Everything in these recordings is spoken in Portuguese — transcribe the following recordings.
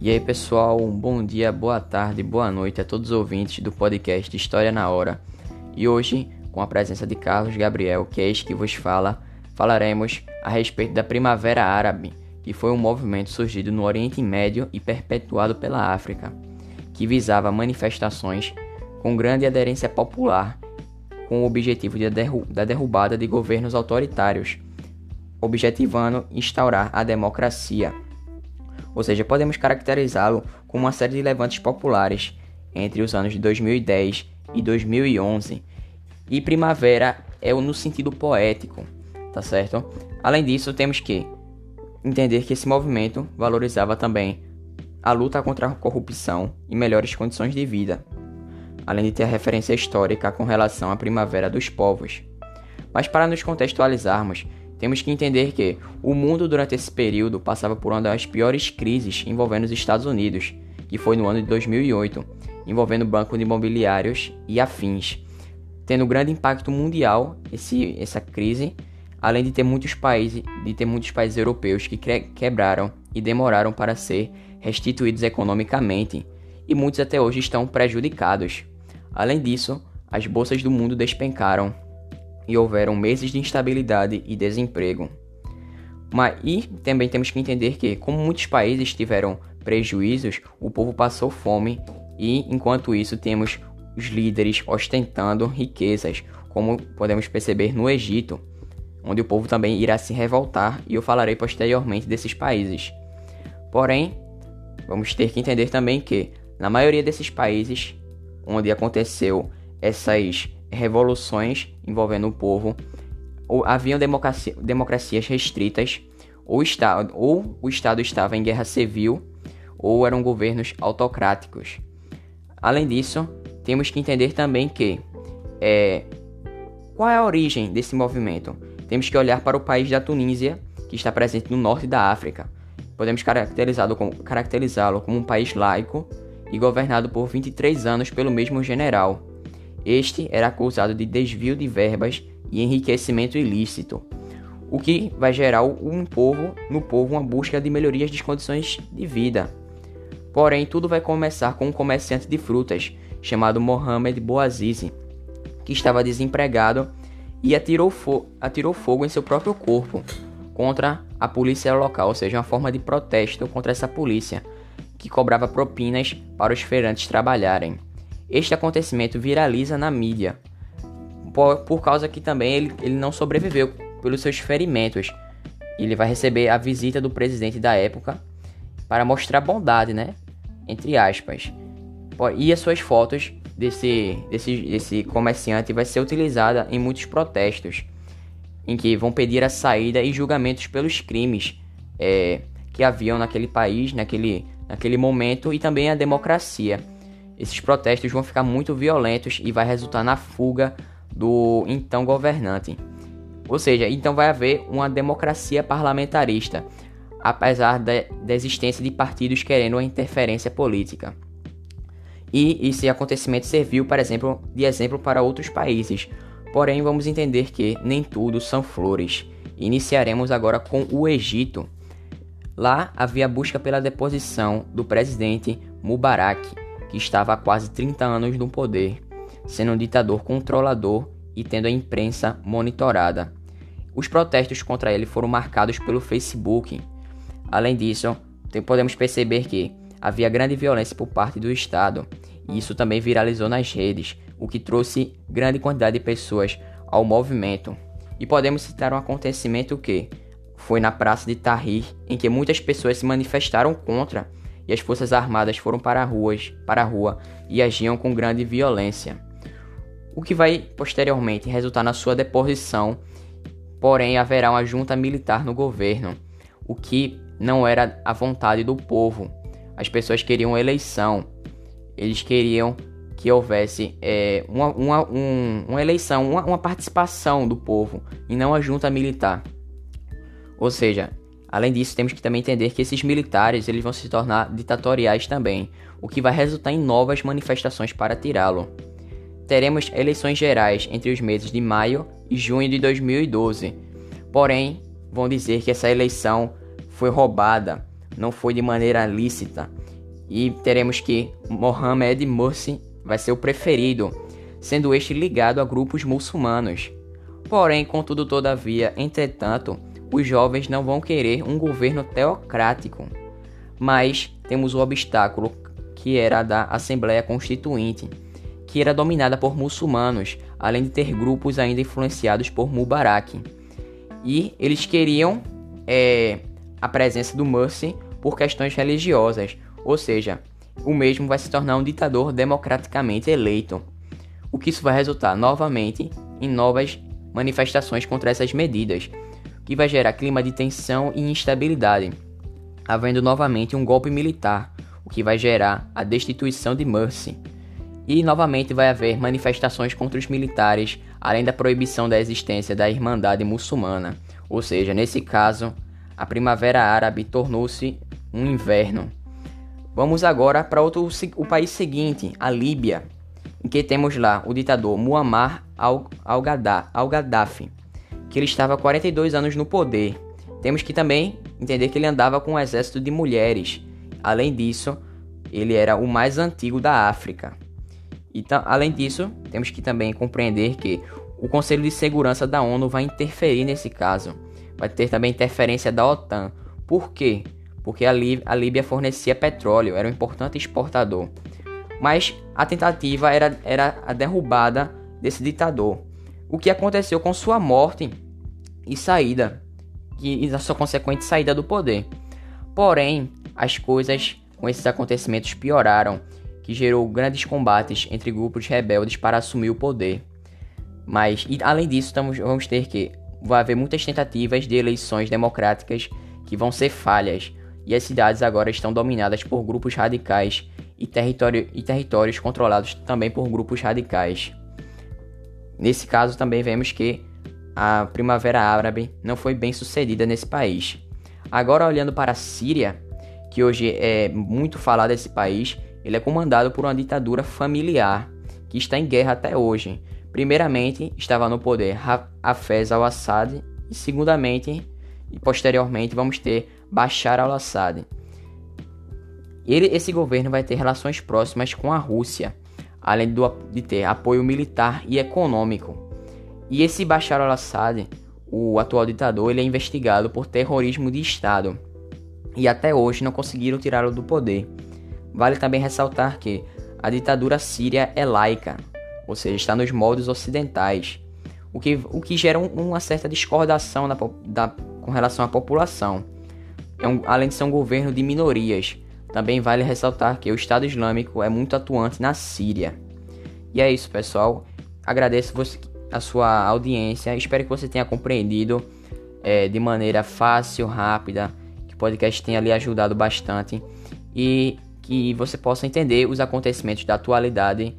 E aí, pessoal, um bom dia, boa tarde, boa noite a todos os ouvintes do podcast História na Hora. E hoje, com a presença de Carlos Gabriel, que é este que vos fala, falaremos a respeito da Primavera Árabe, que foi um movimento surgido no Oriente Médio e perpetuado pela África, que visava manifestações com grande aderência popular, com o objetivo de derru da derrubada de governos autoritários, objetivando instaurar a democracia ou seja, podemos caracterizá-lo como uma série de levantes populares entre os anos de 2010 e 2011. E primavera é no sentido poético, tá certo? Além disso, temos que entender que esse movimento valorizava também a luta contra a corrupção e melhores condições de vida, além de ter a referência histórica com relação à primavera dos povos. Mas para nos contextualizarmos, temos que entender que o mundo durante esse período passava por uma das piores crises envolvendo os Estados Unidos, que foi no ano de 2008, envolvendo bancos imobiliários e afins, tendo grande impacto mundial esse, essa crise, além de ter muitos países, de ter muitos países europeus que quebraram e demoraram para ser restituídos economicamente, e muitos até hoje estão prejudicados. Além disso, as bolsas do mundo despencaram e houveram meses de instabilidade e desemprego. Mas, e também temos que entender que, como muitos países tiveram prejuízos, o povo passou fome e, enquanto isso, temos os líderes ostentando riquezas, como podemos perceber no Egito, onde o povo também irá se revoltar e eu falarei posteriormente desses países. Porém, vamos ter que entender também que, na maioria desses países onde aconteceu essas revoluções envolvendo o povo, ou haviam democracia, democracias restritas, ou, está, ou o Estado estava em guerra civil, ou eram governos autocráticos. Além disso, temos que entender também que é, qual é a origem desse movimento? Temos que olhar para o país da Tunísia, que está presente no norte da África. Podemos caracterizá-lo como, caracterizá como um país laico e governado por 23 anos pelo mesmo general, este era acusado de desvio de verbas e enriquecimento ilícito, o que vai gerar um povo, no povo uma busca de melhorias de condições de vida. Porém, tudo vai começar com um comerciante de frutas chamado Mohamed Bouazizi, que estava desempregado e atirou, fo atirou fogo em seu próprio corpo contra a polícia local, ou seja, uma forma de protesto contra essa polícia que cobrava propinas para os feirantes trabalharem. Este acontecimento viraliza na mídia, por, por causa que também ele, ele não sobreviveu pelos seus ferimentos. Ele vai receber a visita do presidente da época para mostrar bondade, né? Entre aspas. E as suas fotos desse, desse, desse comerciante vai ser utilizada em muitos protestos, em que vão pedir a saída e julgamentos pelos crimes é, que haviam naquele país, naquele, naquele momento, e também a democracia. Esses protestos vão ficar muito violentos e vai resultar na fuga do então governante. Ou seja, então vai haver uma democracia parlamentarista, apesar da, da existência de partidos querendo uma interferência política. E esse acontecimento serviu, por exemplo, de exemplo para outros países. Porém, vamos entender que nem tudo são flores. Iniciaremos agora com o Egito. Lá havia busca pela deposição do presidente Mubarak, que estava há quase 30 anos no poder, sendo um ditador controlador e tendo a imprensa monitorada. Os protestos contra ele foram marcados pelo Facebook. Além disso, podemos perceber que havia grande violência por parte do Estado, e isso também viralizou nas redes, o que trouxe grande quantidade de pessoas ao movimento. E podemos citar um acontecimento que foi na Praça de Tahrir, em que muitas pessoas se manifestaram contra e as forças armadas foram para, ruas, para a rua e agiam com grande violência. O que vai posteriormente resultar na sua deposição, porém haverá uma junta militar no governo, o que não era a vontade do povo. As pessoas queriam eleição, eles queriam que houvesse é, uma, uma, um, uma, eleição, uma, uma participação do povo e não a junta militar. Ou seja, Além disso, temos que também entender que esses militares eles vão se tornar ditatoriais também, o que vai resultar em novas manifestações para tirá-lo. Teremos eleições gerais entre os meses de maio e junho de 2012. Porém, vão dizer que essa eleição foi roubada, não foi de maneira lícita E teremos que Mohamed Morsi vai ser o preferido, sendo este ligado a grupos muçulmanos. Porém, contudo, todavia, entretanto, os jovens não vão querer um governo teocrático. Mas temos o obstáculo que era da Assembleia Constituinte, que era dominada por muçulmanos, além de ter grupos ainda influenciados por Mubarak. E eles queriam é, a presença do Mursi por questões religiosas, ou seja, o mesmo vai se tornar um ditador democraticamente eleito. O que isso vai resultar novamente em novas manifestações contra essas medidas, que vai gerar clima de tensão e instabilidade, havendo novamente um golpe militar, o que vai gerar a destituição de Mursi. E novamente vai haver manifestações contra os militares, além da proibição da existência da Irmandade Muçulmana. Ou seja, nesse caso, a Primavera Árabe tornou-se um inverno. Vamos agora para outro o país seguinte, a Líbia, em que temos lá o ditador Muammar al-Gaddafi, que ele estava há 42 anos no poder. Temos que também entender que ele andava com um exército de mulheres. Além disso, ele era o mais antigo da África. Então, além disso, temos que também compreender que o Conselho de Segurança da ONU vai interferir nesse caso. Vai ter também interferência da OTAN. Por quê? Porque a, a Líbia fornecia petróleo, era um importante exportador. Mas a tentativa era, era a derrubada desse ditador. O que aconteceu com sua morte e saída, e, a sua consequente saída do poder. Porém, as coisas com esses acontecimentos pioraram que gerou grandes combates entre grupos rebeldes para assumir o poder. Mas, e, além disso, estamos, vamos ter que vai haver muitas tentativas de eleições democráticas que vão ser falhas, e as cidades agora estão dominadas por grupos radicais e, território, e territórios controlados também por grupos radicais. Nesse caso, também vemos que a Primavera Árabe não foi bem sucedida nesse país. Agora, olhando para a Síria, que hoje é muito falado desse país, ele é comandado por uma ditadura familiar que está em guerra até hoje. Primeiramente, estava no poder Hafez al-Assad e segundamente e posteriormente vamos ter Bashar al-Assad. esse governo vai ter relações próximas com a Rússia, além do, de ter apoio militar e econômico. E esse Bashar al-Assad, o atual ditador, ele é investigado por terrorismo de Estado e até hoje não conseguiram tirá-lo do poder. Vale também ressaltar que a ditadura síria é laica, ou seja, está nos moldes ocidentais, o que, o que gera um, uma certa discordação da, com relação à população. É um, além de ser um governo de minorias, também vale ressaltar que o Estado Islâmico é muito atuante na Síria. E é isso, pessoal. Agradeço a sua audiência. Espero que você tenha compreendido é, de maneira fácil, rápida, que o podcast tenha lhe ajudado bastante. E que você possa entender os acontecimentos da atualidade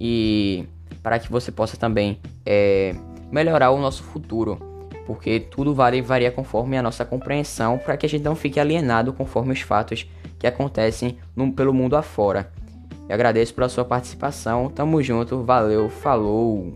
e para que você possa também é, melhorar o nosso futuro, porque tudo varia conforme a nossa compreensão, para que a gente não fique alienado conforme os fatos que acontecem no, pelo mundo afora. Eu agradeço pela sua participação, tamo junto, valeu, falou!